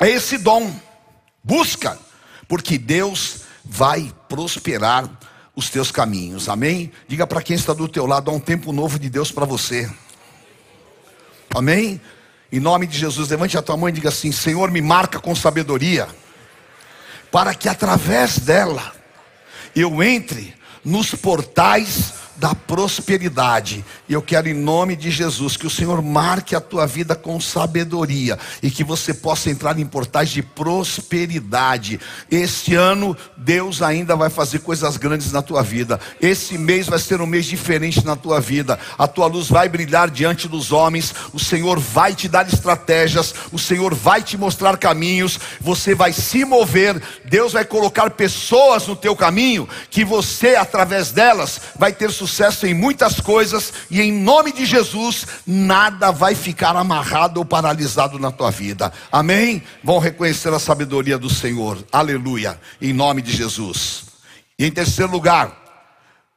é esse dom. Busca, porque Deus vai prosperar os teus caminhos. Amém? Diga para quem está do teu lado, há um tempo novo de Deus para você. Amém? Em nome de Jesus, levante a tua mão e diga assim: Senhor, me marca com sabedoria, para que através dela eu entre nos portais da prosperidade. E eu quero, em nome de Jesus, que o Senhor marque a tua vida com sabedoria e que você possa entrar em portais de prosperidade. Este ano, Deus ainda vai fazer coisas grandes na tua vida. Esse mês vai ser um mês diferente na tua vida. A tua luz vai brilhar diante dos homens. O Senhor vai te dar estratégias. O Senhor vai te mostrar caminhos. Você vai se mover. Deus vai colocar pessoas no teu caminho que você, através delas, vai ter sucesso em muitas coisas e em nome de Jesus, nada vai ficar amarrado ou paralisado na tua vida. Amém? Vão reconhecer a sabedoria do Senhor. Aleluia. Em nome de Jesus. E em terceiro lugar,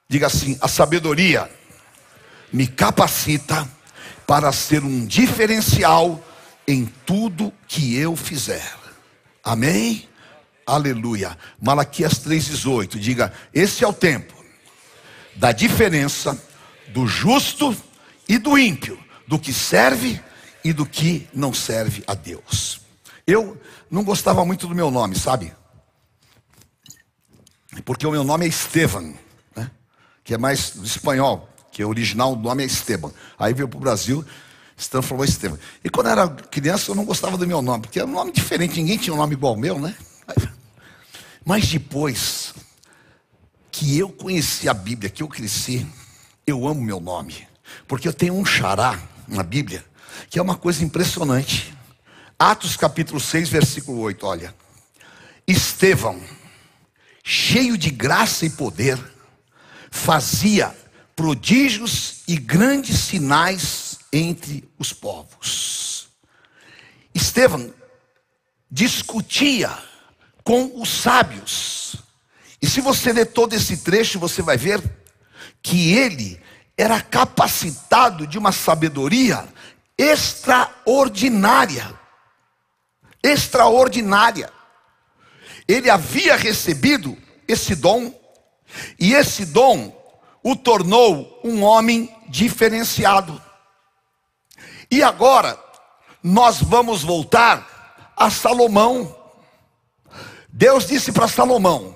diga assim: a sabedoria me capacita para ser um diferencial em tudo que eu fizer. Amém? Aleluia. Malaquias 3,18. Diga: Esse é o tempo da diferença do justo e do ímpio, do que serve e do que não serve a Deus. Eu não gostava muito do meu nome, sabe? Porque o meu nome é Estevam, né? que é mais espanhol, que é original, o nome é Esteban. Aí veio para o Brasil, se transformou em Estevam. E quando eu era criança, eu não gostava do meu nome, porque era um nome diferente, ninguém tinha um nome igual ao meu, né? Mas depois que eu conheci a Bíblia, que eu cresci, eu amo meu nome. Porque eu tenho um xará na Bíblia, que é uma coisa impressionante. Atos capítulo 6, versículo 8, olha. Estevão, cheio de graça e poder, fazia prodígios e grandes sinais entre os povos. Estevão discutia com os sábios. E se você ler todo esse trecho, você vai ver que ele era capacitado de uma sabedoria extraordinária. Extraordinária. Ele havia recebido esse dom, e esse dom o tornou um homem diferenciado. E agora, nós vamos voltar a Salomão. Deus disse para Salomão: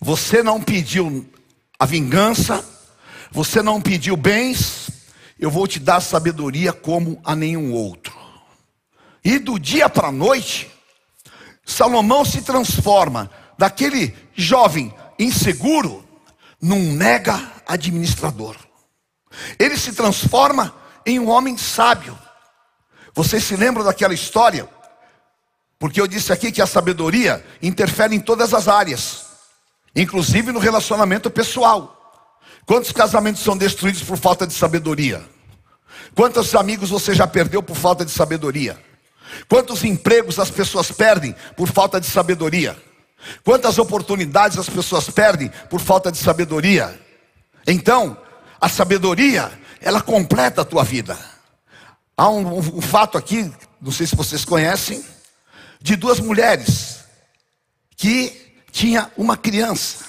Você não pediu a vingança, você não pediu bens, eu vou te dar sabedoria como a nenhum outro. E do dia para a noite, Salomão se transforma daquele jovem inseguro num mega administrador. Ele se transforma em um homem sábio. Vocês se lembram daquela história? Porque eu disse aqui que a sabedoria interfere em todas as áreas, inclusive no relacionamento pessoal. Quantos casamentos são destruídos por falta de sabedoria? Quantos amigos você já perdeu por falta de sabedoria? Quantos empregos as pessoas perdem por falta de sabedoria? Quantas oportunidades as pessoas perdem por falta de sabedoria? Então, a sabedoria, ela completa a tua vida. Há um, um fato aqui, não sei se vocês conhecem, de duas mulheres que tinha uma criança,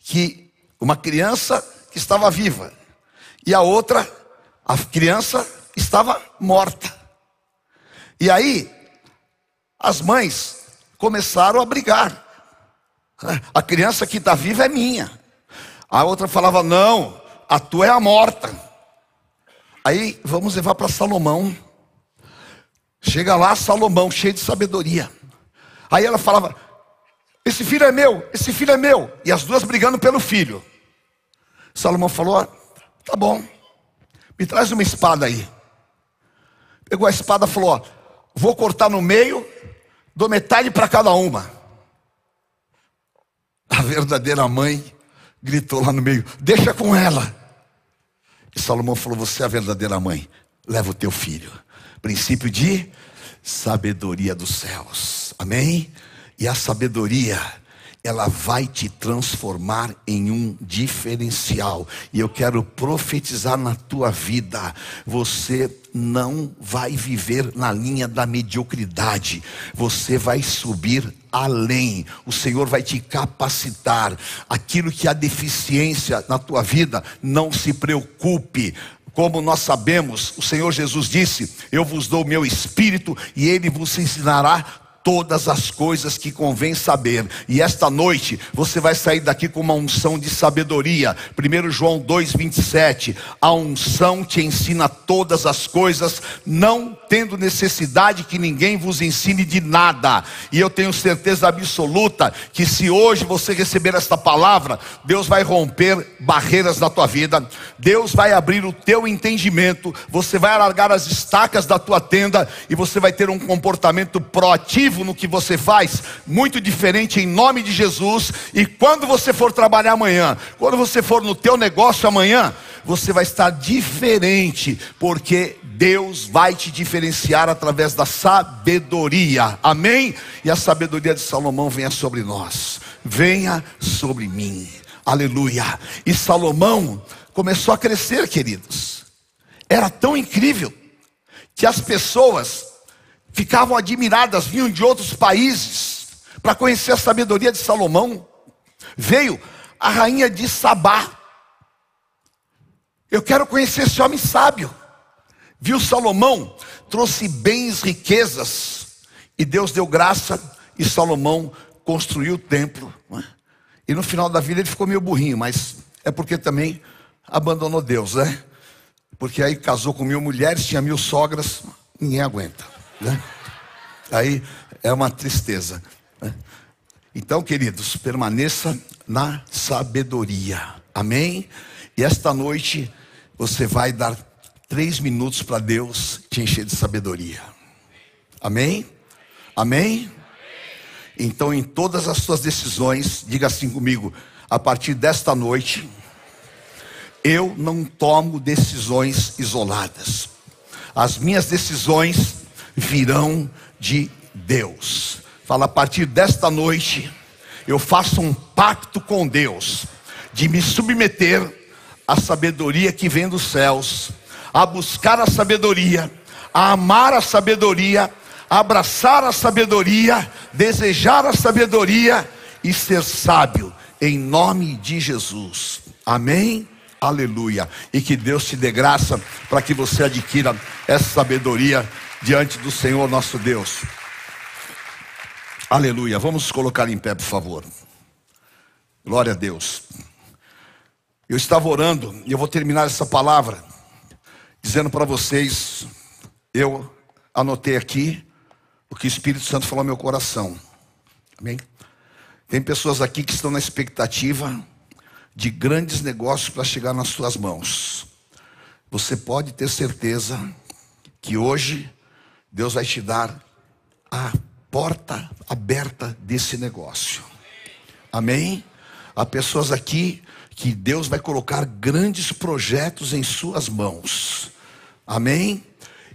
que uma criança que estava viva e a outra, a criança estava morta. E aí as mães começaram a brigar. A criança que está viva é minha. A outra falava: não, a tua é a morta. Aí vamos levar para Salomão. Chega lá, Salomão, cheio de sabedoria. Aí ela falava: Esse filho é meu, esse filho é meu. E as duas brigando pelo filho. Salomão falou: Tá bom, me traz uma espada aí. Pegou a espada e falou: Vou cortar no meio, dou metade para cada uma. A verdadeira mãe gritou lá no meio: Deixa com ela. E Salomão falou: Você é a verdadeira mãe, leva o teu filho princípio de sabedoria dos céus. Amém? E a sabedoria, ela vai te transformar em um diferencial. E eu quero profetizar na tua vida. Você não vai viver na linha da mediocridade. Você vai subir além. O Senhor vai te capacitar. Aquilo que há deficiência na tua vida, não se preocupe. Como nós sabemos, o Senhor Jesus disse: Eu vos dou o meu espírito e ele vos ensinará todas as coisas que convém saber. E esta noite você vai sair daqui com uma unção de sabedoria. 1 João 2:27. A unção te ensina todas as coisas, não tendo necessidade que ninguém vos ensine de nada. E eu tenho certeza absoluta que se hoje você receber esta palavra, Deus vai romper barreiras na tua vida. Deus vai abrir o teu entendimento, você vai alargar as estacas da tua tenda e você vai ter um comportamento proativo no que você faz, muito diferente em nome de Jesus. E quando você for trabalhar amanhã, quando você for no teu negócio amanhã, você vai estar diferente, porque Deus vai te diferenciar através da sabedoria. Amém? E a sabedoria de Salomão venha sobre nós. Venha sobre mim. Aleluia. E Salomão começou a crescer, queridos. Era tão incrível que as pessoas ficavam admiradas, vinham de outros países para conhecer a sabedoria de Salomão. Veio a rainha de Sabá. Eu quero conhecer esse homem sábio. Viu Salomão, trouxe bens, riquezas, e Deus deu graça, e Salomão construiu o templo. É? E no final da vida ele ficou meio burrinho, mas é porque também abandonou Deus, né? Porque aí casou com mil mulheres, tinha mil sogras, ninguém aguenta. Né? Aí é uma tristeza. Né? Então, queridos, permaneça na sabedoria. Amém? E esta noite você vai dar três minutos para Deus te encher de sabedoria. Amém? Amém? Então, em todas as suas decisões, diga assim comigo: a partir desta noite, eu não tomo decisões isoladas. As minhas decisões virão de Deus. Fala, a partir desta noite, eu faço um pacto com Deus de me submeter à sabedoria que vem dos céus, a buscar a sabedoria, a amar a sabedoria, a abraçar a sabedoria, desejar a sabedoria e ser sábio, em nome de Jesus. Amém? Aleluia. E que Deus te dê graça para que você adquira essa sabedoria diante do Senhor nosso Deus. Aleluia. Vamos colocar em pé, por favor. Glória a Deus. Eu estava orando e eu vou terminar essa palavra dizendo para vocês, eu anotei aqui o que o Espírito Santo falou no meu coração. Amém? Tem pessoas aqui que estão na expectativa de grandes negócios para chegar nas suas mãos. Você pode ter certeza que hoje Deus vai te dar a porta aberta desse negócio. Amém? Há pessoas aqui que Deus vai colocar grandes projetos em suas mãos. Amém?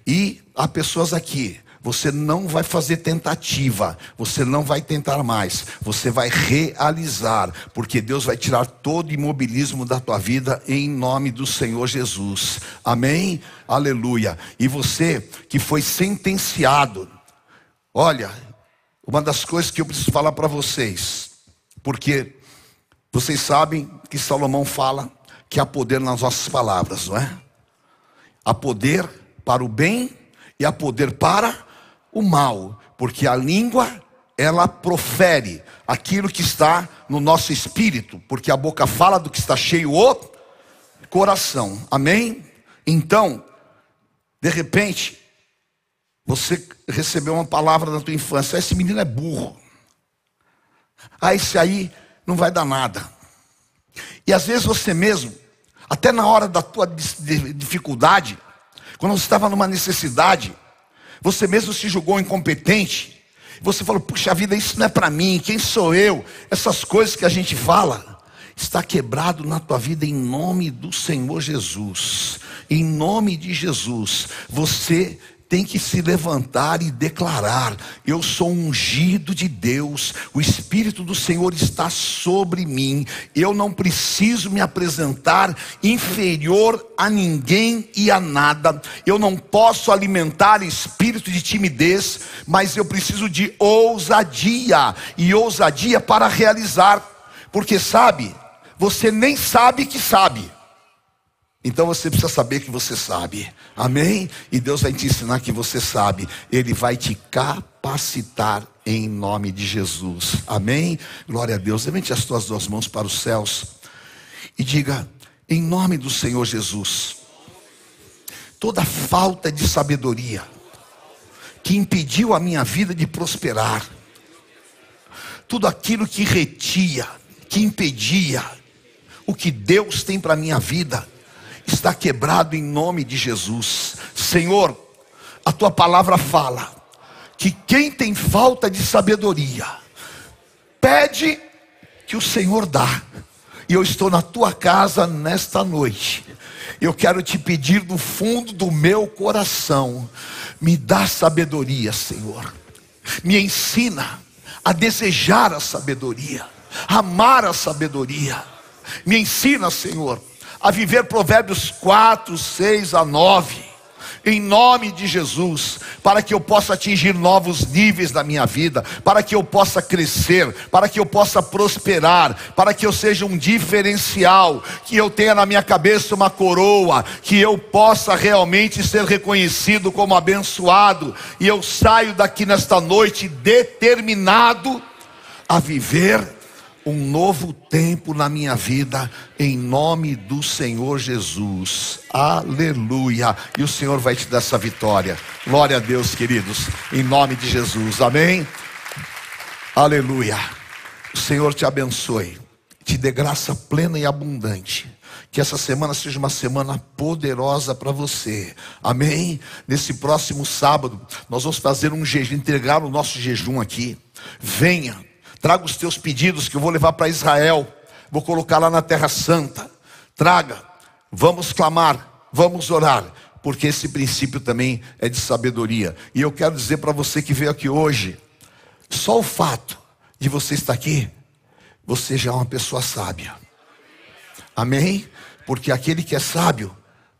E há pessoas aqui você não vai fazer tentativa, você não vai tentar mais, você vai realizar, porque Deus vai tirar todo imobilismo da tua vida em nome do Senhor Jesus. Amém? Aleluia. E você que foi sentenciado, olha, uma das coisas que eu preciso falar para vocês, porque vocês sabem que Salomão fala que há poder nas nossas palavras, não é? Há poder para o bem e há poder para o mal, porque a língua ela profere aquilo que está no nosso espírito, porque a boca fala do que está cheio o coração. Amém? Então, de repente, você recebeu uma palavra da tua infância, esse menino é burro. Ah, esse aí não vai dar nada. E às vezes você mesmo, até na hora da tua dificuldade, quando você estava numa necessidade, você mesmo se julgou incompetente. Você falou, puxa vida, isso não é para mim, quem sou eu? Essas coisas que a gente fala, está quebrado na tua vida em nome do Senhor Jesus. Em nome de Jesus, você tem que se levantar e declarar: Eu sou ungido de Deus, o Espírito do Senhor está sobre mim, eu não preciso me apresentar inferior a ninguém e a nada, eu não posso alimentar espírito de timidez, mas eu preciso de ousadia, e ousadia para realizar, porque sabe, você nem sabe que sabe. Então você precisa saber que você sabe. Amém? E Deus vai te ensinar que você sabe. Ele vai te capacitar em nome de Jesus. Amém? Glória a Deus. Levante as tuas duas mãos para os céus e diga: em nome do Senhor Jesus, toda falta de sabedoria que impediu a minha vida de prosperar, tudo aquilo que retia, que impedia o que Deus tem para a minha vida, está quebrado em nome de Jesus. Senhor, a tua palavra fala que quem tem falta de sabedoria, pede que o Senhor dá. E eu estou na tua casa nesta noite. Eu quero te pedir do fundo do meu coração, me dá sabedoria, Senhor. Me ensina a desejar a sabedoria, amar a sabedoria. Me ensina, Senhor, a viver Provérbios 4, 6 a 9 em nome de Jesus, para que eu possa atingir novos níveis da minha vida, para que eu possa crescer, para que eu possa prosperar, para que eu seja um diferencial, que eu tenha na minha cabeça uma coroa, que eu possa realmente ser reconhecido como abençoado, e eu saio daqui nesta noite determinado a viver um novo tempo na minha vida, em nome do Senhor Jesus. Aleluia. E o Senhor vai te dar essa vitória. Glória a Deus, queridos, em nome de Jesus. Amém. Aleluia. O Senhor te abençoe, te dê graça plena e abundante. Que essa semana seja uma semana poderosa para você. Amém? Nesse próximo sábado, nós vamos fazer um jejum, entregar o nosso jejum aqui. Venha, Traga os teus pedidos que eu vou levar para Israel. Vou colocar lá na Terra Santa. Traga. Vamos clamar. Vamos orar. Porque esse princípio também é de sabedoria. E eu quero dizer para você que veio aqui hoje: só o fato de você estar aqui, você já é uma pessoa sábia. Amém? Porque aquele que é sábio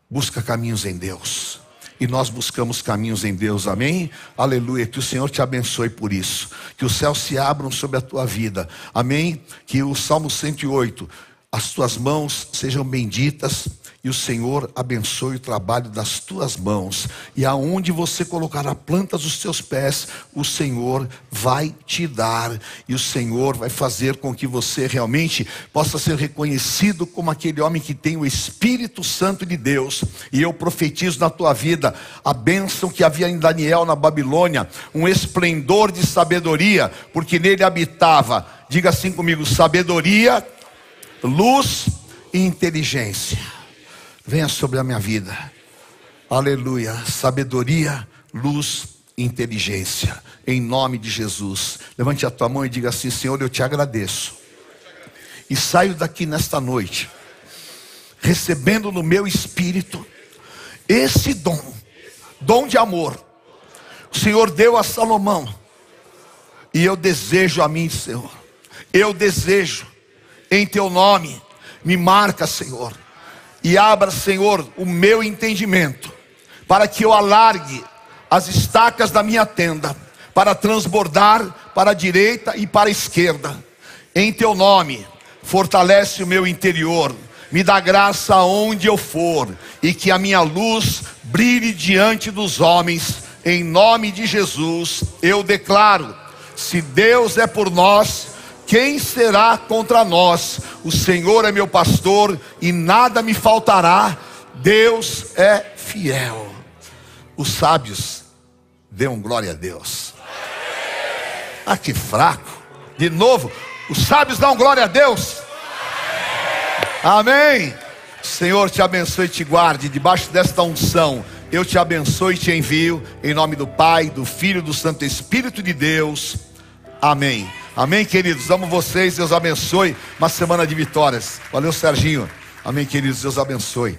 busca caminhos em Deus e nós buscamos caminhos em Deus, amém? Aleluia, que o Senhor te abençoe por isso, que os céus se abram sobre a tua vida, amém? Que o Salmo 108, as tuas mãos sejam benditas e o Senhor abençoe o trabalho das tuas mãos. E aonde você colocar a planta dos teus pés, o Senhor vai te dar. E o Senhor vai fazer com que você realmente possa ser reconhecido como aquele homem que tem o Espírito Santo de Deus. E eu profetizo na tua vida a bênção que havia em Daniel na Babilônia, um esplendor de sabedoria, porque nele habitava, diga assim comigo, sabedoria, luz e inteligência venha sobre a minha vida. Aleluia. Sabedoria, luz, inteligência. Em nome de Jesus. Levante a tua mão e diga assim: Senhor, eu te agradeço. E saio daqui nesta noite, recebendo no meu espírito esse dom, dom de amor. O Senhor deu a Salomão. E eu desejo a mim, Senhor. Eu desejo, em teu nome, me marca, Senhor e abra, Senhor, o meu entendimento, para que eu alargue as estacas da minha tenda, para transbordar para a direita e para a esquerda. Em teu nome, fortalece o meu interior, me dá graça onde eu for, e que a minha luz brilhe diante dos homens. Em nome de Jesus, eu declaro: se Deus é por nós, quem será contra nós? O Senhor é meu pastor e nada me faltará. Deus é fiel. Os sábios dêem glória a Deus. Ah, que fraco. De novo, os sábios dão glória a Deus. Amém. Senhor te abençoe e te guarde debaixo desta unção. Eu te abençoe e te envio em nome do Pai, do Filho e do Santo Espírito de Deus. Amém. Amém, queridos. Amo vocês. Deus abençoe. Uma semana de vitórias. Valeu, Serginho. Amém, queridos. Deus abençoe.